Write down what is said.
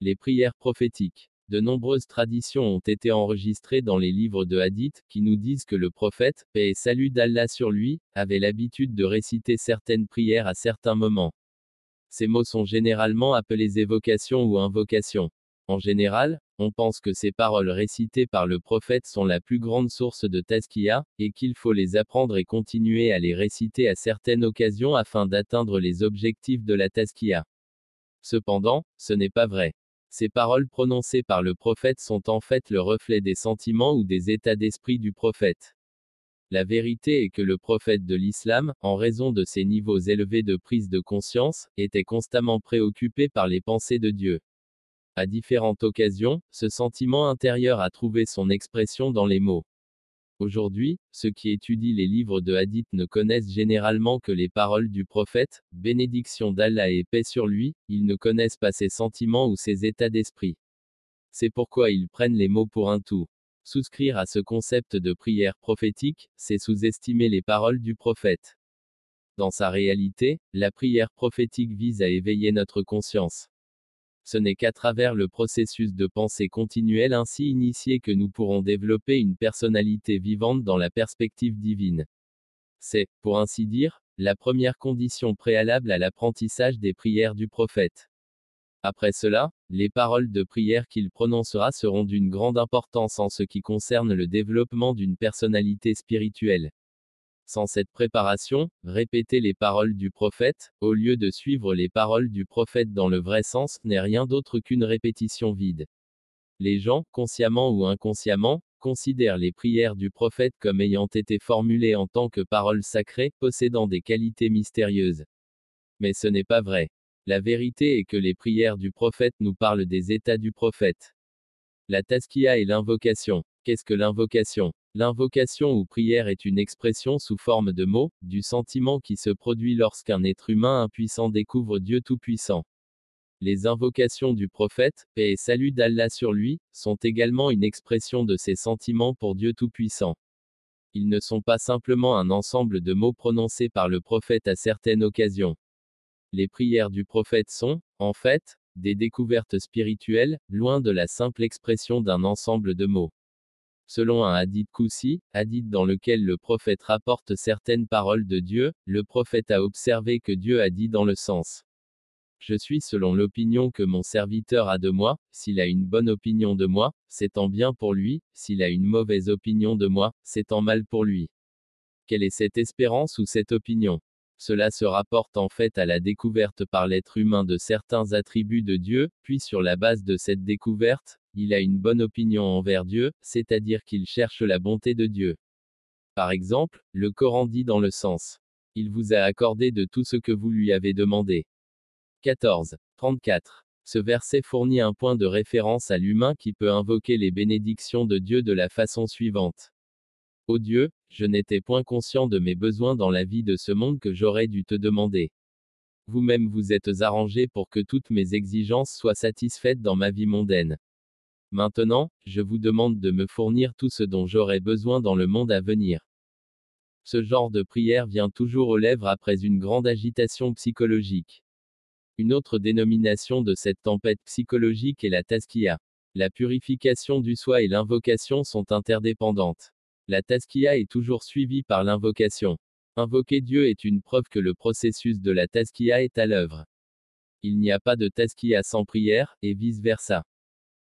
Les prières prophétiques. De nombreuses traditions ont été enregistrées dans les livres de Hadith, qui nous disent que le prophète, paix et salut d'Allah sur lui, avait l'habitude de réciter certaines prières à certains moments. Ces mots sont généralement appelés évocations ou invocations. En général, on pense que ces paroles récitées par le prophète sont la plus grande source de tazkiya, et qu'il faut les apprendre et continuer à les réciter à certaines occasions afin d'atteindre les objectifs de la tazkiya. Cependant, ce n'est pas vrai. Ces paroles prononcées par le prophète sont en fait le reflet des sentiments ou des états d'esprit du prophète. La vérité est que le prophète de l'islam, en raison de ses niveaux élevés de prise de conscience, était constamment préoccupé par les pensées de Dieu. À différentes occasions, ce sentiment intérieur a trouvé son expression dans les mots. Aujourd'hui, ceux qui étudient les livres de Hadith ne connaissent généralement que les paroles du prophète, bénédiction d'Allah et paix sur lui, ils ne connaissent pas ses sentiments ou ses états d'esprit. C'est pourquoi ils prennent les mots pour un tout. Souscrire à ce concept de prière prophétique, c'est sous-estimer les paroles du prophète. Dans sa réalité, la prière prophétique vise à éveiller notre conscience ce n'est qu'à travers le processus de pensée continuelle ainsi initié que nous pourrons développer une personnalité vivante dans la perspective divine. C'est, pour ainsi dire, la première condition préalable à l'apprentissage des prières du prophète. Après cela, les paroles de prière qu'il prononcera seront d'une grande importance en ce qui concerne le développement d'une personnalité spirituelle. Sans cette préparation, répéter les paroles du prophète, au lieu de suivre les paroles du prophète dans le vrai sens, n'est rien d'autre qu'une répétition vide. Les gens, consciemment ou inconsciemment, considèrent les prières du prophète comme ayant été formulées en tant que paroles sacrées, possédant des qualités mystérieuses. Mais ce n'est pas vrai. La vérité est que les prières du prophète nous parlent des états du prophète. La taskia et l'invocation. Qu'est-ce que l'invocation? L'invocation ou prière est une expression sous forme de mots, du sentiment qui se produit lorsqu'un être humain impuissant découvre Dieu Tout-Puissant. Les invocations du prophète, paix et salut d'Allah sur lui, sont également une expression de ses sentiments pour Dieu Tout-Puissant. Ils ne sont pas simplement un ensemble de mots prononcés par le prophète à certaines occasions. Les prières du prophète sont, en fait, des découvertes spirituelles, loin de la simple expression d'un ensemble de mots. Selon un hadith Koussi, hadith dans lequel le prophète rapporte certaines paroles de Dieu, le prophète a observé que Dieu a dit dans le sens Je suis selon l'opinion que mon serviteur a de moi, s'il a une bonne opinion de moi, c'est en bien pour lui, s'il a une mauvaise opinion de moi, c'est en mal pour lui. Quelle est cette espérance ou cette opinion? Cela se rapporte en fait à la découverte par l'être humain de certains attributs de Dieu, puis sur la base de cette découverte, il a une bonne opinion envers Dieu, c'est-à-dire qu'il cherche la bonté de Dieu. Par exemple, le Coran dit dans le sens Il vous a accordé de tout ce que vous lui avez demandé. 14. 34. Ce verset fournit un point de référence à l'humain qui peut invoquer les bénédictions de Dieu de la façon suivante. Ô Dieu, je n'étais point conscient de mes besoins dans la vie de ce monde que j'aurais dû te demander. Vous-même vous êtes arrangé pour que toutes mes exigences soient satisfaites dans ma vie mondaine. Maintenant, je vous demande de me fournir tout ce dont j'aurai besoin dans le monde à venir. Ce genre de prière vient toujours aux lèvres après une grande agitation psychologique. Une autre dénomination de cette tempête psychologique est la taskia. La purification du soi et l'invocation sont interdépendantes. La taskia est toujours suivie par l'invocation. Invoquer Dieu est une preuve que le processus de la taskia est à l'œuvre. Il n'y a pas de taskia sans prière, et vice-versa.